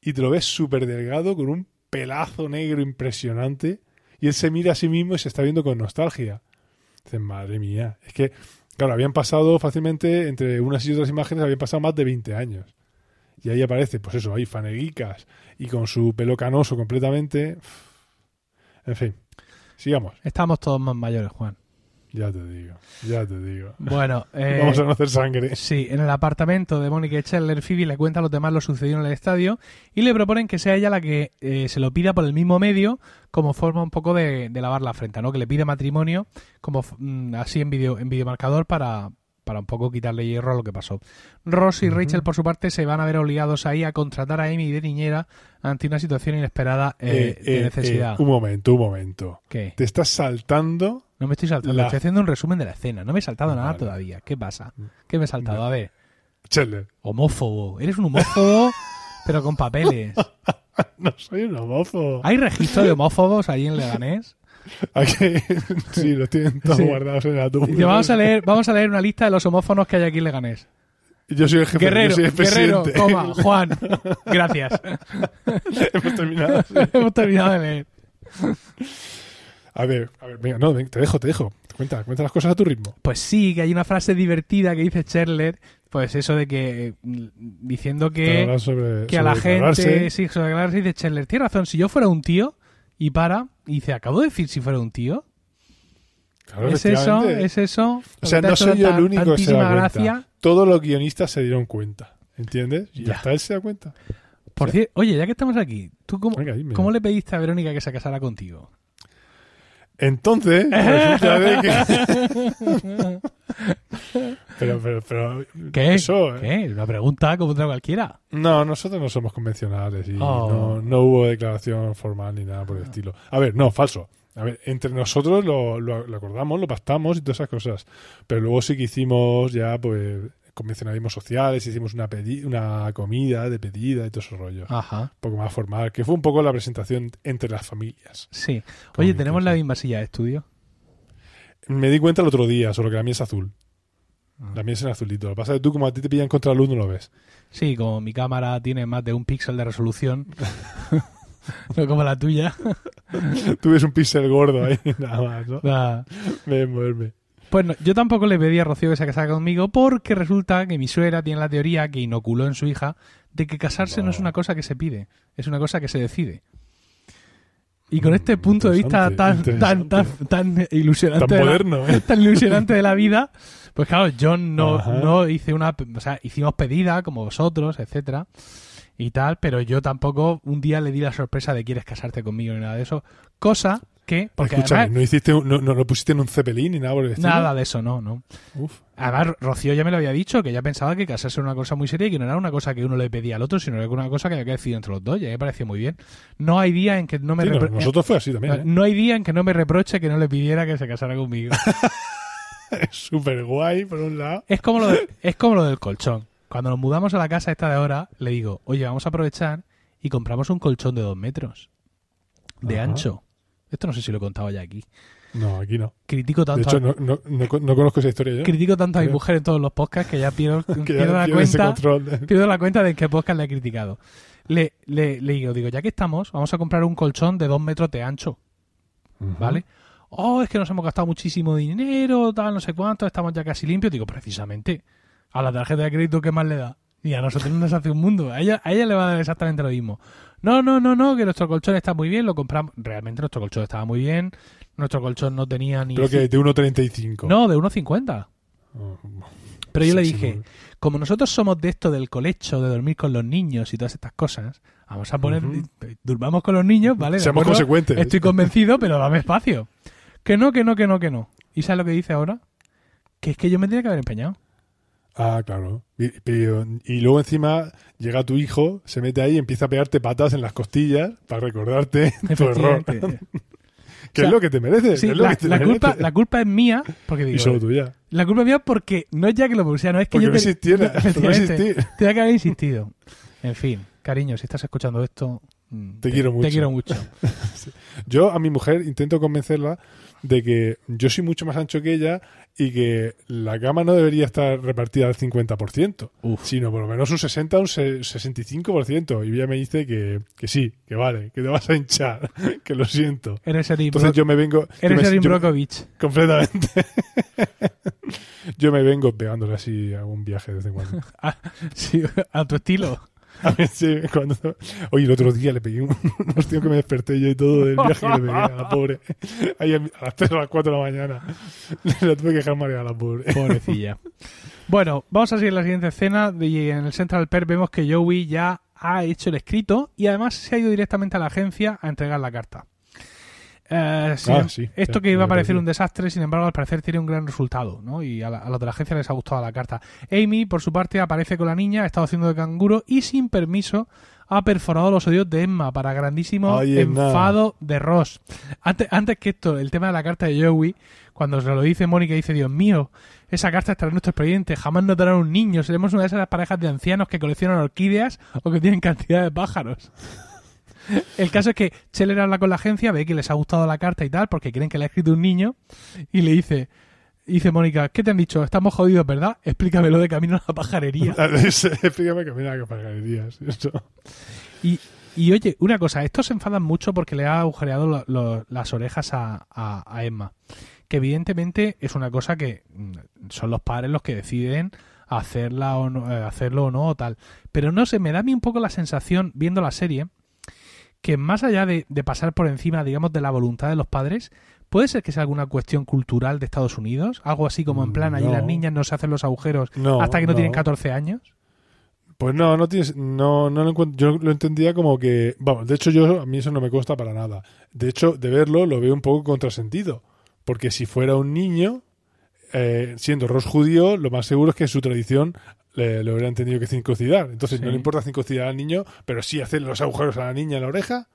S2: Y te lo ves súper delgado con un pelazo negro impresionante y él se mira a sí mismo y se está viendo con nostalgia. Dices, madre mía, es que, claro, habían pasado fácilmente, entre unas y otras imágenes, habían pasado más de 20 años. Y ahí aparece, pues eso, ahí faneguicas y con su pelo canoso completamente. En fin, sigamos.
S1: Estamos todos más mayores, Juan.
S2: Ya te digo, ya te digo.
S1: Bueno, eh, <laughs>
S2: Vamos a no hacer sangre.
S1: Sí, en el apartamento de Mónica Scheller, Phoebe le cuenta a los demás lo sucedido en el estadio y le proponen que sea ella la que eh, se lo pida por el mismo medio como forma un poco de, de lavar la frente, ¿no? Que le pide matrimonio como mm, así en video en videomarcador para, para un poco quitarle hierro a lo que pasó. Ross y. Rachel, por su parte, se van a ver obligados ahí a contratar a Amy de niñera ante una situación inesperada eh,
S2: Eh,
S1: de
S2: eh,
S1: necesidad.
S2: eh, un momento, un momento.
S1: ¿Qué?
S2: Te estás saltando.
S1: No me estoy saltando,
S2: la-
S1: estoy haciendo un resumen de la escena. No me he saltado nada todavía. ¿Qué pasa? ¿Qué me he saltado? A ver.
S2: Chandler,
S1: Homófobo. Eres un homófobo, <laughs> pero con papeles. <laughs>
S2: no soy un homófobo.
S1: ¿Hay registro de homófobos ahí en Leganés?
S2: Aquí- sí, los tienen todos
S1: Sí.
S2: guardados en la tumba.
S1: Vamos a leer, vamos a leer una lista de los homófonos que hay aquí en Leganés.
S2: Yo soy el jefe,
S1: Guerrero,
S2: yo soy el
S1: Guerrero, coma, Juan. Gracias. <laughs>
S2: Hemos terminado. sí.
S1: Hemos terminado de leer.
S2: A ver, a ver, venga, no, te dejo, te dejo. Cuenta, cuenta las cosas a tu ritmo.
S1: Pues sí, que hay una frase divertida que dice Cherler, pues eso de que mm, diciendo que,
S2: sobre,
S1: que a la gente, sí, sobre declararse, dice Cherler, tiene razón, si yo fuera un tío y para y dice, acabo de decir si fuera un tío.
S2: Claro,
S1: es eso, es eso.
S2: O sea, no soy yo el único que se da cuenta. Todos los guionistas se dieron cuenta. ¿Entiendes? Y
S1: Ya.
S2: hasta él se da cuenta.
S1: Por cierto, oye, ya que estamos aquí, ¿tú cómo,
S2: Venga,
S1: cómo le pediste a Verónica que se casara contigo?
S2: Entonces, <laughs> resulta de que. <laughs> pero, pero, pero.
S1: ¿Qué?
S2: Eso, ¿eh?
S1: ¿Qué? Una pregunta como otra cualquiera.
S2: No, nosotros no somos convencionales y
S1: Oh.
S2: no, no hubo declaración formal ni nada por el estilo. A ver, no, falso. A ver, entre nosotros lo, lo- lo acordamos, lo pactamos y todas esas cosas. Pero luego sí que hicimos ya, pues, convencionalismos sociales, hicimos una, una comida de pedida y todo ese rollo.
S1: Ajá,
S2: Un poco más formal, que fue un poco la presentación entre las familias.
S1: sí. Oye, tenemos la misma silla de estudio.
S2: Me di cuenta el otro día, solo que la mía es azul.
S1: Ah.
S2: La mía es en azulito. Lo que pasa es que tú, como a ti te pillan contra la luz, no lo ves.
S1: Sí, como mi cámara tiene más de un píxel de resolución, <laughs> no como la tuya. <laughs>
S2: tú ves un píxel gordo ahí, <laughs> nada más, ¿no?
S1: La-
S2: Ven, moverme.
S1: Pues no, yo tampoco le pedí a Rocío que se casara conmigo porque resulta que mi suegra tiene la teoría que inoculó en su hija de que casarse no, es una cosa que se pide, es una cosa que se decide. Y con este punto de vista tan, tan, tan, tan ilusionante,
S2: Tan
S1: de la-
S2: moderno, <laughs> ¿eh?
S1: tan ilusionante de la vida, pues claro, yo no,
S2: Ajá.
S1: no hice una, o sea, hicimos pedida como vosotros, etcétera y tal, pero yo tampoco un día le di la sorpresa de quieres casarte conmigo ni nada de eso, cosa que, porque
S2: Escúchame,
S1: además,
S2: no, hiciste, un- no, no lo pusiste en un cepelín ni nada por el estilo?
S1: nada de eso, no, no.
S2: Uf.
S1: Además, Rocío ya me lo había dicho, que ya pensaba que casarse era una cosa muy seria y que no era una cosa que uno le pedía al otro, sino que era una cosa que había que decidir entre los dos. Y a mí me pareció muy bien. No hay día en que no me
S2: Sí, no, nosotros fue así también, ¿eh?
S1: no hay día en que no me reproche que no le pidiera que se casara conmigo. <laughs>
S2: Es súper guay, por un lado.
S1: es como lo de- es como lo del colchón. Cuando nos mudamos a la casa esta de ahora, le digo, oye, vamos a aprovechar y compramos un colchón de dos metros de
S2: Ajá.
S1: ancho. Esto no sé si lo he contado ya aquí.
S2: No, aquí no.
S1: Critico
S2: De
S1: tanto,
S2: hecho,
S1: a,
S2: no, no, no, con- no conozco esa historia yo.
S1: critico tanto a mi mujer en todos los podcasts que ya pierdo, <laughs>
S2: Que ya
S1: pierdo la cuenta.
S2: de-
S1: pierdo la cuenta de qué podcast le he criticado. Le, le, le digo, digo, ya que estamos, vamos a comprar un colchón de dos metros de ancho. ¿vale? Oh, es que nos hemos gastado muchísimo dinero, tal, no sé cuánto, estamos ya casi limpios. Digo, precisamente, a la tarjeta de crédito, ¿qué más le da? Y a nosotros nos hace un mundo. A ella, a ella le va a dar exactamente lo mismo. No, no, no, no, que nuestro colchón está muy bien, lo compramos. Realmente nuestro colchón estaba muy bien. Nuestro colchón no tenía ni.
S2: Creo que de 1.35.
S1: No, de 1,50.
S2: Oh,
S1: Pero yo le dije,
S2: sí,
S1: como nosotros somos de esto del colecho, de dormir con los niños y todas estas cosas, vamos a poner,
S2: Ujú.
S1: durmamos con los niños, ¿vale?
S2: Seamos
S1: acuerdo,
S2: consecuentes.
S1: Estoy convencido, pero dame espacio. Que no, que no, que no, que no. ¿Y sabes lo que dice ahora? Que es que yo me tenía que haber empeñado.
S2: Ah, claro. Y, pero- y luego encima llega tu hijo, se mete ahí y empieza a pegarte patas en las costillas para recordarte <laughs> tu error. <laughs> Que
S1: O sea,
S2: es lo que te mereces.
S1: Sí,
S2: es lo
S1: la,
S2: que te
S1: la
S2: mereces.
S1: culpa, la culpa es mía, porque
S2: Y
S1: digo,
S2: solo tuya.
S1: la culpa es mía porque no es ya que lo pusiera, no es que
S2: Porque
S1: yo
S2: no
S1: te-
S2: existiera. <laughs> No existir.
S1: tenía que haber insistido. En fin, cariño, si estás escuchando esto, mm,
S2: Te quiero mucho.
S1: Te quiero mucho.
S2: Yo a mi mujer intento convencerla de que yo soy mucho más ancho que ella y que la cama no debería estar repartida al 50%,
S1: Uf.
S2: sino por lo menos un 60 o un se- 65%. Y ella me dice que, que sí, que vale, que te vas a hinchar, <laughs> que lo siento.
S1: Eres Erin,
S2: Entonces yo me vengo...
S1: eres Erin Brockovich.
S2: Completamente. <laughs> yo me vengo pegándole así a un viaje de vez en cuando. <laughs>
S1: Ah, sí, a tu estilo.
S2: A ver si cuando... Oye, el otro día le pegué un <laughs> hostia que me desperté yo y todo del viaje que le pegué a la pobre. A las 3 o las 4 de la mañana. <laughs> La tuve que dejar marear a la pobre.
S1: Pobrecilla. bueno, vamos a seguir la siguiente escena. Y en el Central Perk vemos que Joey ya ha hecho el escrito y además se ha ido directamente a la agencia a entregar la carta. Eh,
S2: Ah, sí,
S1: esto que iba a parecer un desastre, sin embargo, al parecer tiene un gran resultado, ¿no? Y a, la- a los de la agencia les ha gustado la carta. Amy, por su parte, aparece con la niña, ha estado haciendo de canguro y sin permiso ha perforado los oídos de Emma para grandísimo enfado de Ross. Antes, antes que esto, el tema de la carta de Joey, cuando se lo dice Mónica, dice, Dios mío, esa carta estará en nuestro expediente, jamás nos darán un niño, seremos una de esas parejas de ancianos que coleccionan orquídeas o que tienen cantidad de pájaros. El caso es que Scheller habla con la agencia, ve que les ha gustado la carta y tal, porque creen que le ha escrito un niño, y le dice, dice Mónica, ¿qué te han dicho? Estamos jodidos, ¿verdad? Explícamelo de camino a la pajarería. <laughs>
S2: Explícame mira que pagarías. Eso.
S1: Y, y oye, una cosa, estos se enfadan mucho porque le ha agujereado lo- lo- las orejas a, a- a Emma. Que evidentemente es una cosa que mm, son los padres los que deciden hacerla o no, eh, hacerlo o no o tal. Pero no sé, me da a mí un poco la sensación, viendo la serie, que más allá de, de pasar por encima, digamos, de la voluntad de los padres, puede ser que sea alguna cuestión cultural de Estados Unidos, algo así como en plan, allí
S2: No.
S1: las niñas no se hacen los agujeros
S2: No,
S1: hasta que no,
S2: no.
S1: tienen 14 años.
S2: Pues no, no tienes, no, no lo encuentro. Yo lo entendía como que, vamos, de hecho yo a mí eso no me consta para nada. De hecho, de verlo lo veo un poco contrasentido, porque si fuera un niño, eh, siendo Ross judío, lo más seguro es que en su tradición le, lo hubieran tenido que circuncidar. Entonces
S1: Sí.
S2: no le importa circuncidar al niño, pero sí hacer los agujeros a la niña en la oreja.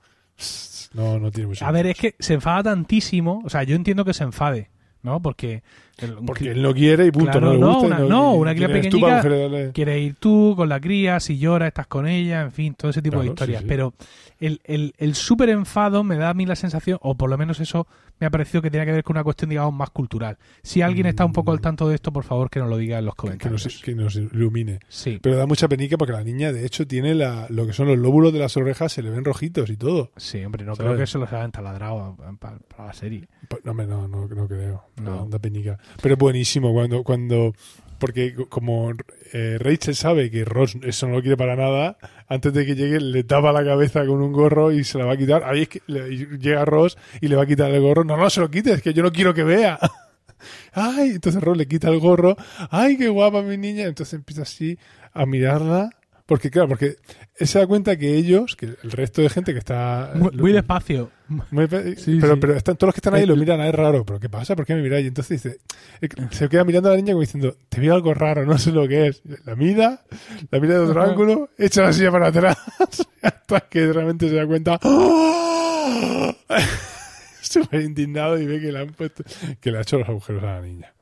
S2: No, no tiene mucho
S1: A ver, es que se enfada tantísimo, o sea, yo entiendo que se enfade, ¿no? Porque, el-
S2: Porque él no quiere y punto,
S1: Claro,
S2: no le
S1: no,
S2: gusta. y
S1: una- no,
S2: y
S1: una cría
S2: tú agujerearle.
S1: quiere ir tú con la cría, si llora, estás con ella, en fin, todo ese tipo de historias.
S2: sí, sí.
S1: Pero el, el, el súper enfado me da a mí la sensación, o por lo menos eso me ha parecido que tiene que ver con una cuestión, digamos, más cultural. Si alguien está un poco al tanto de esto, por favor, que nos lo diga en los
S2: que
S1: comentarios.
S2: nos, que nos ilumine.
S1: Sí,
S2: Pero da mucha penica porque la niña, de hecho, tiene la, lo que son los lóbulos de las orejas, se le ven rojitos y todo.
S1: sí, hombre, no
S2: ¿Sabes?
S1: creo que se los hayan taladrado para la serie.
S2: Pues, No, hombre, no, no, no creo.
S1: No.
S2: Da penica. Pero es buenísimo cuando, cuando porque como eh, Rachel sabe que Ross eso no lo quiere para nada, antes de que llegue le tapa la cabeza con un gorro y se la va a quitar. Ahí es que le- llega Ross y le va a quitar el gorro. No, no se lo quites, que yo no quiero que vea. <laughs> Ay, entonces Ross le quita el gorro. Ay, qué guapa mi niña. Entonces empieza así a mirarla. Porque claro, porque se da cuenta que ellos, que el resto de gente que está...
S1: Muy, muy despacio.
S2: Muy pe-
S1: Sí,
S2: pero,
S1: sí.
S2: pero están, todos los que están ahí lo miran a él raro. ¿Pero qué pasa? ¿Por qué me miráis? Y entonces dice, eh, se queda mirando a la niña como diciendo, te veo algo raro, no sé lo que es. La mira, la mira de otro
S1: Ajá.
S2: ángulo, echa la silla para atrás, <laughs> hasta que realmente se da cuenta. ¡Oh! <laughs> <laughs> Súper indignado y ve que le han puesto, que le ha hecho los agujeros a la niña.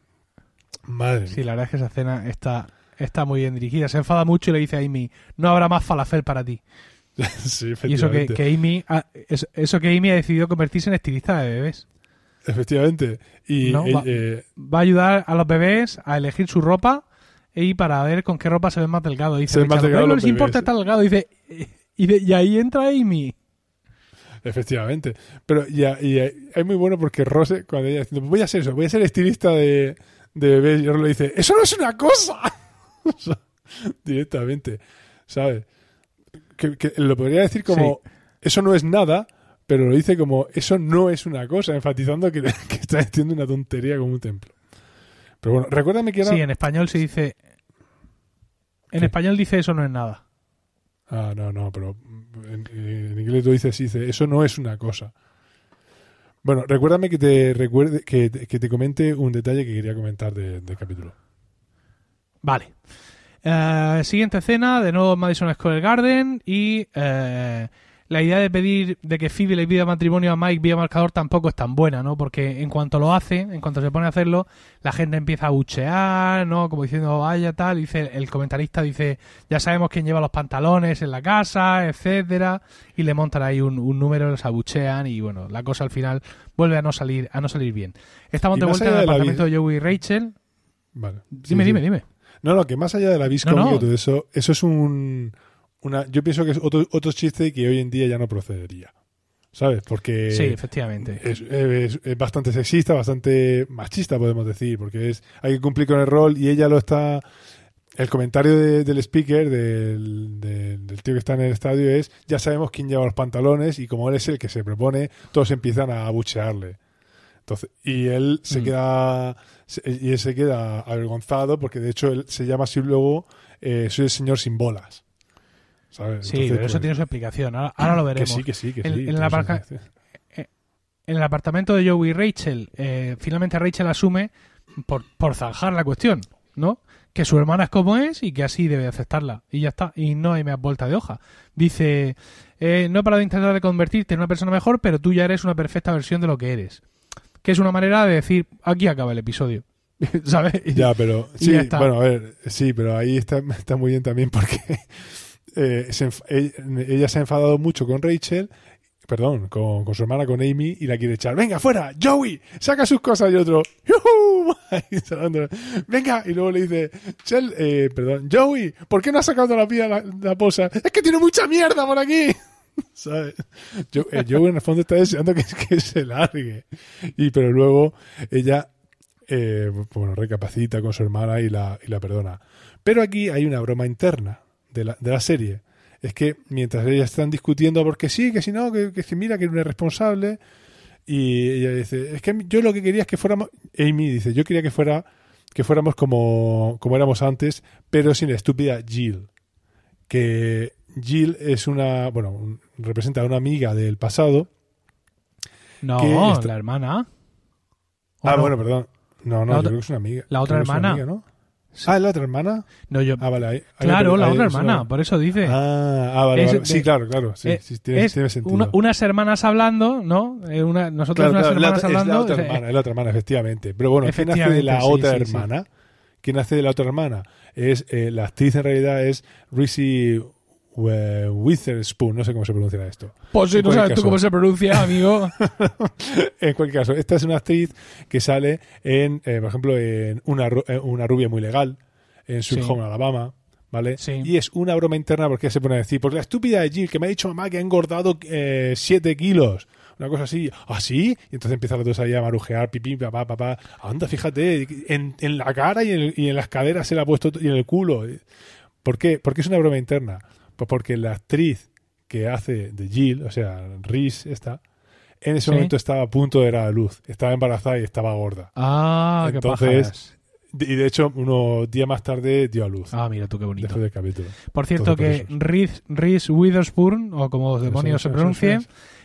S2: Madre
S1: Sí, la verdad es que esa escena está, está muy bien dirigida. Se enfada mucho y le dice a Amy, no habrá más falafel para ti. <laughs>
S2: Sí,
S1: Y eso que, que Amy ha, eso, eso que Amy ha decidido convertirse en estilista de bebés.
S2: Efectivamente. Y
S1: No,
S2: eh,
S1: va-
S2: eh,
S1: Va a ayudar a los bebés a elegir su ropa y para ver con qué ropa se ven más delgados. Dice,
S2: Se ven más delgados
S1: "No les importa
S2: bebés".
S1: estar delgado. Dice, y, de- y ahí entra Amy.
S2: Efectivamente. Pero ya, y es muy bueno porque Rose, cuando ella dice, voy a ser eso, voy a ser estilista de, de bebés, y Rose le dice, eso no es una cosa. <laughs> Directamente, ¿sabes? Que, que lo podría decir como, eso no es nada, pero lo dice como, eso no es una cosa, enfatizando que, <laughs> que está diciendo una tontería como un templo. Pero bueno, recuérdame que era...
S1: Sí, en español se dice... En
S2: ¿Qué?
S1: español dice eso no es nada.
S2: Ah, no, no, pero en, en inglés lo dice así, dice, eso no es una cosa. Bueno, recuérdame que te recuerde, que, que te comente un detalle que quería comentar de- del capítulo.
S1: Vale. Eh, siguiente escena, de nuevo Madison Square Garden y eh, la idea de pedir de que Phoebe le pida matrimonio a Mike vía marcador tampoco es tan buena, ¿no? Porque en cuanto lo hace, en cuanto se pone a hacerlo, la gente empieza a buchear, ¿no? Como diciendo, vaya tal, dice el comentarista dice, ya sabemos quién lleva los pantalones en la casa, etcétera, y le montan ahí un, un número, los abuchean y bueno, la cosa al final vuelve a no salir, a no salir bien. Estamos de vuelta en el
S2: de
S1: apartamento de Joey y Rachel.
S2: Vale.
S1: Dime,
S2: Sí,
S1: dime,
S2: sí.
S1: dime.
S2: No, no, que más allá de la viscom
S1: No, no.
S2: y todo eso, eso es un... Una, yo pienso que es otro, otro chiste que hoy en día ya no procedería. ¿Sabes? Porque...
S1: Sí, efectivamente.
S2: es, es- es bastante sexista, bastante machista, podemos decir, porque es hay que cumplir con el rol y ella lo está. El comentario de- del speaker, del, del- del tío que está en el estadio, es: Ya sabemos quién lleva los pantalones y como él es el que se propone, todos empiezan a abuchearle. Entonces, y él se
S1: Mm.
S2: queda y él se queda avergonzado porque de hecho él se llama así luego eh, soy el señor sin bolas ¿sabes?
S1: Sí,
S2: Entonces,
S1: pero eso
S2: pues,
S1: tiene su explicación. Ahora, ahora lo
S2: que
S1: veremos.
S2: sí que sí que sí
S1: en
S2: tiene
S1: la
S2: su
S1: barca-
S2: explicación.
S1: En el apartamento de Joey y Rachel, eh, finalmente Rachel asume por, por zanjar la cuestión, ¿no? Que su hermana es como es y que así debe aceptarla. Y ya está. Y no hay más vuelta de hoja. Dice, eh, no he parado de intentar de convertirte en una persona mejor, pero tú ya eres una perfecta versión de lo que eres. Que es una manera de decir, aquí acaba el episodio. <laughs> ¿Sabes? Y- <laughs>
S2: Ya, pero sí,
S1: ya
S2: bueno, a ver, sí, pero ahí está, está muy bien también porque <laughs> eh, se enf- ella, se ha enfadado mucho con Rachel, perdón, con, con su hermana, con Amy, y la quiere echar. Venga, fuera, Joey, saca sus cosas y otro. Venga, y luego le dice, Chel, eh, perdón, Joey, ¿por qué no has sacado la pía la, la posa? Es que tiene mucha mierda por aquí. <laughs> ¿Sabes? Yo, eh, Joey en el fondo está deseando que, que se largue. Y pero luego ella eh, bueno, recapacita con su hermana y la, y la perdona. Pero aquí hay una broma interna de la, de la serie. Es que mientras ellas están discutiendo porque sí, que si no, que, que si mira que no es responsable, y ella dice, es que yo lo que quería es que fuéramos, Amy dice, yo quería que fuera que fuéramos como, como éramos antes, pero sin la estúpida Jill. Que Jill es una, bueno, representa a una amiga del pasado.
S1: No,
S2: está-
S1: la hermana. ¿O
S2: Ah,
S1: no?
S2: bueno, perdón. No, no,
S1: La
S2: yo
S1: otra-
S2: creo que es una amiga.
S1: la otra hermana.
S2: amiga, ¿no?
S1: Sí.
S2: Ah, ¿es la otra hermana?
S1: No, yo...
S2: Ah, vale. ahí- ahí
S1: claro, la
S2: ahí
S1: otra hermana,
S2: una-
S1: por eso dice.
S2: Ah, ah, vale,
S1: Es
S2: vale.
S1: de-
S2: Sí, claro, claro. Sí,
S1: Eh,
S2: sí, tiene,
S1: es
S2: tiene sentido.
S1: una- unas hermanas hablando, ¿no? Eh, una- nosotros
S2: Claro,
S1: unas
S2: claro, la
S1: hermanas
S2: otra- es la
S1: hablando.
S2: otra hermana, es la otra hermana, efectivamente. Pero bueno, ¿quién hace de la otra hermana? ¿Quién hace de la otra hermana? Es eh, la actriz en realidad es Reese Witherspoon, no sé cómo se pronuncia esto.
S1: Pues si
S2: En
S1: no sabes tú cómo se pronuncia, amigo. <laughs>
S2: En cualquier caso, esta es una actriz que sale en, eh, por ejemplo, en una, eh, una rubia muy legal, en Sweet
S1: Sí.
S2: Home Alabama, ¿vale?
S1: Sí.
S2: Y es una broma interna porque se pone a decir, porque la estúpida de Jill que me ha dicho mamá que ha engordado 7 kilos. una cosa así, así, y entonces empiezan los dos ahí a marujear, pipí, papá, papá, anda, fíjate, en, en la cara y en, y en las caderas se la ha puesto y en el culo. ¿Por qué? Porque es una broma interna. Pues porque la actriz que hace de Jill, o sea, Reese esta, en ese
S1: Sí.
S2: momento estaba a punto de dar a luz, estaba embarazada y estaba gorda.
S1: Ah, qué
S2: Entonces,
S1: pajas.
S2: Y de hecho, unos días más tarde dio a luz.
S1: Ah, mira tú qué bonito.
S2: después del capítulo.
S1: Por cierto,
S2: Entonces,
S1: que Reese, Reese Witherspoon, o como demonios se pronuncie,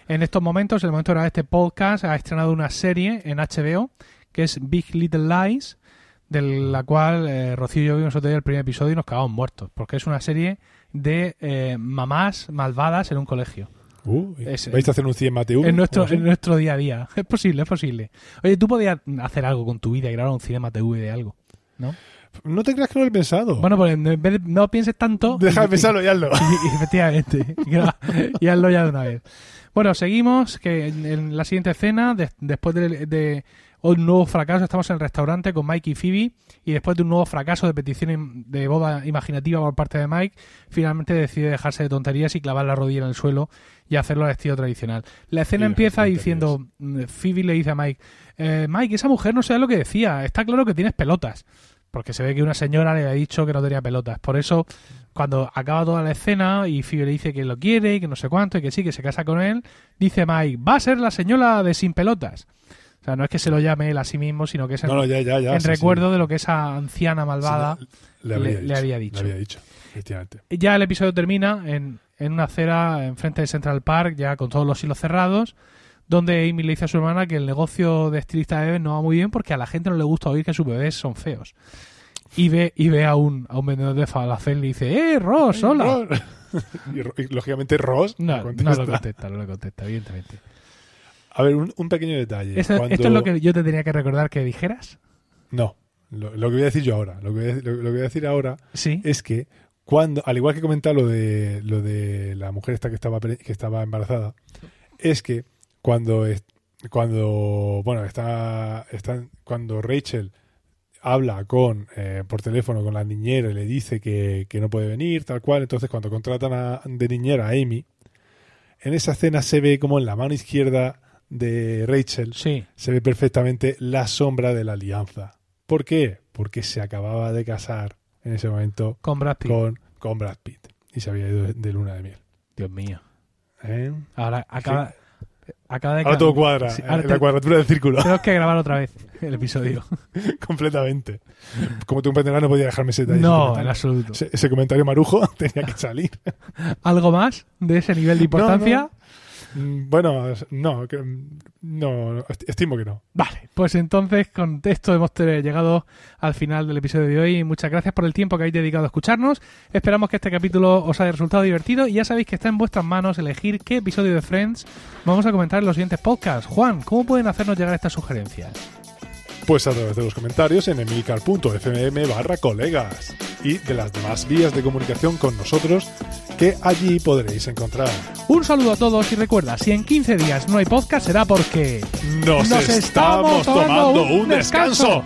S1: en estos momentos, en el momento de grabar este podcast, ha estrenado una serie en HBO que es Big Little Lies, de la cual eh, Rocío y yo vimos otro día el primer episodio y nos cagamos muertos, porque es una serie de eh, mamás malvadas en un colegio.
S2: Uh,
S1: Es-
S2: ¿Vais a hacer un 100 Mateo?
S1: en, nuestro, en nuestro día a día. <laughs> Es posible, es posible. Oye, tú podías hacer algo con tu vida y grabar un cinema TV de algo, ¿no?
S2: No te creas que no lo he pensado.
S1: Bueno, pues en vez de- no pienses tanto.
S2: Deja de pensarlo y hazlo. <laughs>
S1: y- y efectivamente. <laughs> Y hazlo ya de una vez. Bueno, seguimos que en, en la siguiente escena, de- después de, de un nuevo fracaso, estamos en el restaurante con Mike y Phoebe y después de un nuevo fracaso de petición de boda imaginativa por parte de Mike, finalmente decide dejarse de tonterías y clavar la rodilla en el suelo y hacerlo al estilo tradicional. La escena empieza diciendo, mm, Phoebe le dice a Mike, eh, Mike, esa mujer no sabe lo que decía, está claro que tienes pelotas. Porque se ve que una señora le ha dicho que no tenía pelotas. Por eso, cuando acaba toda la escena y Phoebe le dice que lo quiere y que no sé cuánto y que sí, que se casa con él, dice Mike, va a ser la señora de sin pelotas. O sea, no es que se lo llame él a sí mismo, sino que es en,
S2: No, no, ya, ya, ya.
S1: en
S2: sí,
S1: recuerdo
S2: sí.
S1: de lo que esa anciana malvada...
S2: Sí, le,
S1: había dicho.
S2: Le había dicho, efectivamente.
S1: Ya el episodio termina en, en una acera enfrente de Central Park, ya con todos los hilos cerrados, donde Amy le dice a su hermana que el negocio de estilista de bebés no va muy bien porque a la gente no le gusta oír que sus bebés son feos. Y ve, y ve a un, a un vendedor de falafel y le dice, ¡Eh, Ross, hola! <laughs>
S2: Y, lógicamente Ross
S1: No,
S2: no
S1: no
S2: contesta.
S1: lo contesta, no lo contesta, evidentemente.
S2: A ver, un, un pequeño detalle.
S1: Eso-
S2: Cuando-
S1: ¿Esto es lo que yo te tenía que recordar que dijeras?
S2: No, lo, lo que voy a decir yo ahora. Lo que voy a, lo- lo que voy a decir ahora
S1: Sí.
S2: es que cuando, al igual que comentar lo de lo de la mujer esta que estaba que estaba embarazada, es que cuando cuando bueno está, está cuando Rachel habla con eh, por teléfono con la niñera y le dice que, que no puede venir tal cual, entonces cuando contratan a- de niñera a Amy, en esa escena se ve como en la mano izquierda de Rachel
S1: Sí.
S2: se ve perfectamente la sombra de la alianza. ¿Por qué? Porque se acababa de casar en ese momento
S1: Con Brad Pitt.
S2: con, con Brad Pitt y se había ido de, luna de miel.
S1: Dios mío.
S2: ¿Eh?
S1: Ahora acaba, acaba de...
S2: Ahora todo cuadra,
S1: Sí,
S2: eh, la cuadratura del círculo,
S1: Tenemos que grabar otra vez el episodio. <laughs>
S2: completamente. Como tú comprenderás, no podía dejarme ese detalle.
S1: no, en absoluto.
S2: Ese, ese comentario marujo <laughs> tenía que salir. <laughs>
S1: ¿Algo más de ese nivel de importancia?
S2: Bueno, no, no, est- estimo que no.
S1: Vale, pues entonces con esto hemos llegado al final del episodio de hoy. Muchas gracias por el tiempo que habéis dedicado a escucharnos. Esperamos que este capítulo os haya resultado divertido y ya sabéis que está en vuestras manos elegir qué episodio de Friends vamos a comentar en los siguientes podcasts. Juan, ¿cómo pueden hacernos llegar estas sugerencias?
S2: Pues a través de los comentarios en emilcar.fm barra colegas y de las demás vías de comunicación con nosotros que allí podréis encontrar.
S1: Un saludo a todos y recuerda, si en 15 días no hay podcast será porque
S2: Nos,
S1: Nos
S2: estamos tomando un descanso.